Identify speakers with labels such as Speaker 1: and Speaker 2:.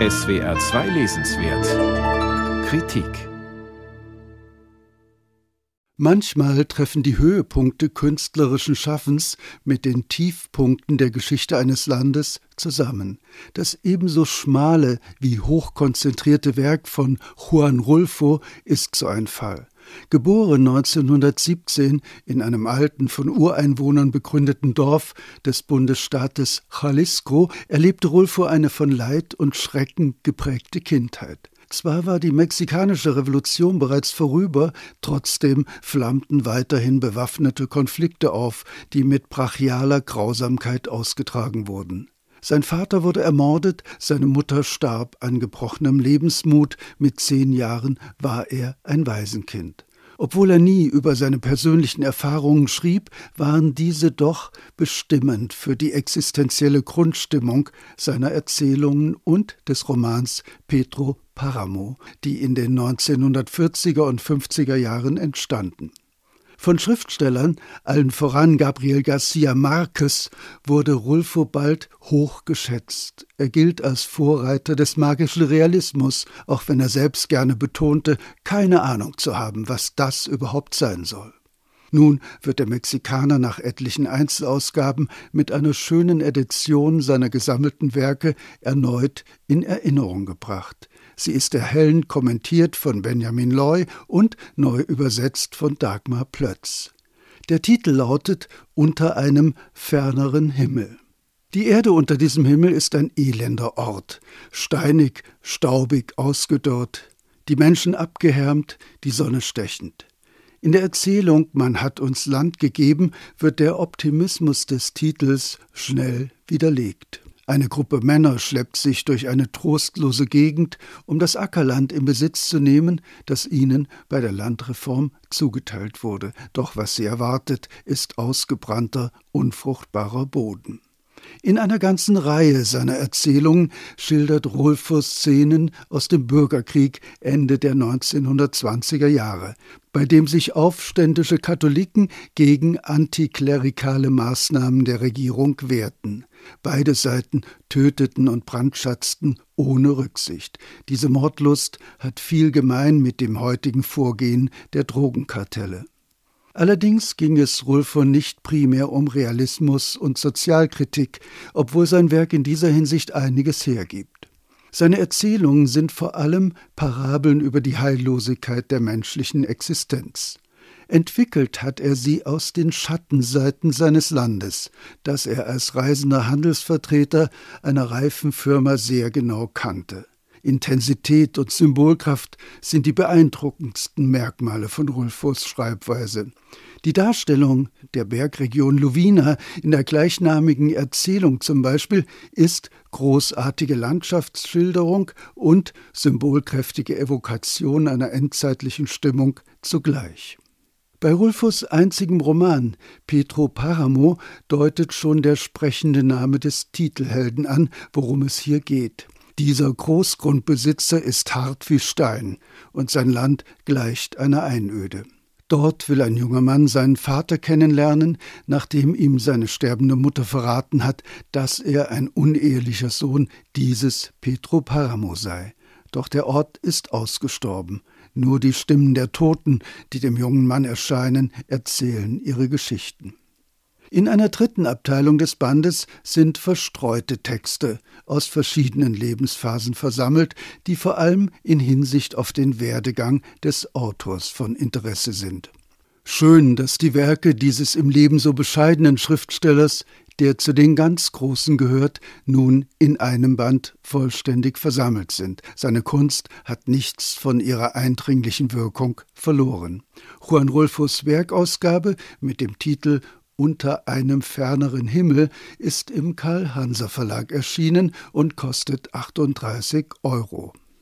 Speaker 1: SWR 2 Lesenswert Kritik
Speaker 2: Manchmal treffen die Höhepunkte künstlerischen Schaffens mit den Tiefpunkten der Geschichte eines Landes zusammen. Das ebenso schmale wie hochkonzentrierte Werk von Juan Rulfo ist so ein Fall. Geboren 1917 in einem alten, von Ureinwohnern begründeten Dorf des Bundesstaates Jalisco, erlebte Rulfo eine von Leid und Schrecken geprägte Kindheit. Zwar war die mexikanische Revolution bereits vorüber, trotzdem flammten weiterhin bewaffnete Konflikte auf, die mit brachialer Grausamkeit ausgetragen wurden. Sein Vater wurde ermordet, seine Mutter starb an gebrochenem Lebensmut, mit zehn Jahren war er ein Waisenkind. Obwohl er nie über seine persönlichen Erfahrungen schrieb, waren diese doch bestimmend für die existenzielle Grundstimmung seiner Erzählungen und des Romans Petro Paramo, die in den 1940er und 50er Jahren entstanden. Von Schriftstellern, allen voran Gabriel Garcia Marquez, wurde Rulfo bald hoch geschätzt. Er gilt als Vorreiter des magischen Realismus, auch wenn er selbst gerne betonte, keine Ahnung zu haben, was das überhaupt sein soll. Nun wird der Mexikaner nach etlichen Einzelausgaben mit einer schönen Edition seiner gesammelten Werke erneut in Erinnerung gebracht. Sie ist erhellend kommentiert von Benjamin Loy und neu übersetzt von Dagmar Plötz. Der Titel lautet Unter einem ferneren Himmel. Die Erde unter diesem Himmel ist ein elender Ort, steinig, staubig, ausgedörrt, die Menschen abgehärmt, die Sonne stechend. In der Erzählung Man hat uns Land gegeben wird der Optimismus des Titels schnell widerlegt. Eine Gruppe Männer schleppt sich durch eine trostlose Gegend, um das Ackerland in Besitz zu nehmen, das ihnen bei der Landreform zugeteilt wurde. Doch was sie erwartet, ist ausgebrannter, unfruchtbarer Boden. In einer ganzen Reihe seiner Erzählungen schildert Rolfus Szenen aus dem Bürgerkrieg Ende der 1920er Jahre, bei dem sich aufständische Katholiken gegen antiklerikale Maßnahmen der Regierung wehrten. Beide Seiten töteten und brandschatzten ohne Rücksicht. Diese Mordlust hat viel gemein mit dem heutigen Vorgehen der Drogenkartelle. Allerdings ging es Rulfo nicht primär um Realismus und Sozialkritik, obwohl sein Werk in dieser Hinsicht einiges hergibt. Seine Erzählungen sind vor allem Parabeln über die Heillosigkeit der menschlichen Existenz. Entwickelt hat er sie aus den Schattenseiten seines Landes, das er als reisender Handelsvertreter einer Reifenfirma sehr genau kannte. Intensität und Symbolkraft sind die beeindruckendsten Merkmale von Rulfos Schreibweise. Die Darstellung der Bergregion Lovina in der gleichnamigen Erzählung zum Beispiel ist großartige Landschaftsschilderung und symbolkräftige Evokation einer endzeitlichen Stimmung zugleich. Bei Rulfos einzigem Roman Petro Paramo deutet schon der sprechende Name des Titelhelden an, worum es hier geht. Dieser Großgrundbesitzer ist hart wie Stein und sein Land gleicht einer Einöde. Dort will ein junger Mann seinen Vater kennenlernen, nachdem ihm seine sterbende Mutter verraten hat, dass er ein unehelicher Sohn dieses Petro Paramo sei. Doch der Ort ist ausgestorben. Nur die Stimmen der Toten, die dem jungen Mann erscheinen, erzählen ihre Geschichten. In einer dritten Abteilung des Bandes sind verstreute Texte aus verschiedenen Lebensphasen versammelt, die vor allem in Hinsicht auf den Werdegang des Autors von Interesse sind. Schön, dass die Werke dieses im Leben so bescheidenen Schriftstellers, der zu den ganz Großen gehört, nun in einem Band vollständig versammelt sind. Seine Kunst hat nichts von ihrer eindringlichen Wirkung verloren. Juan Rulfos Werkausgabe mit dem Titel unter einem ferneren Himmel ist im Karl Hanser Verlag erschienen und kostet 38 Euro.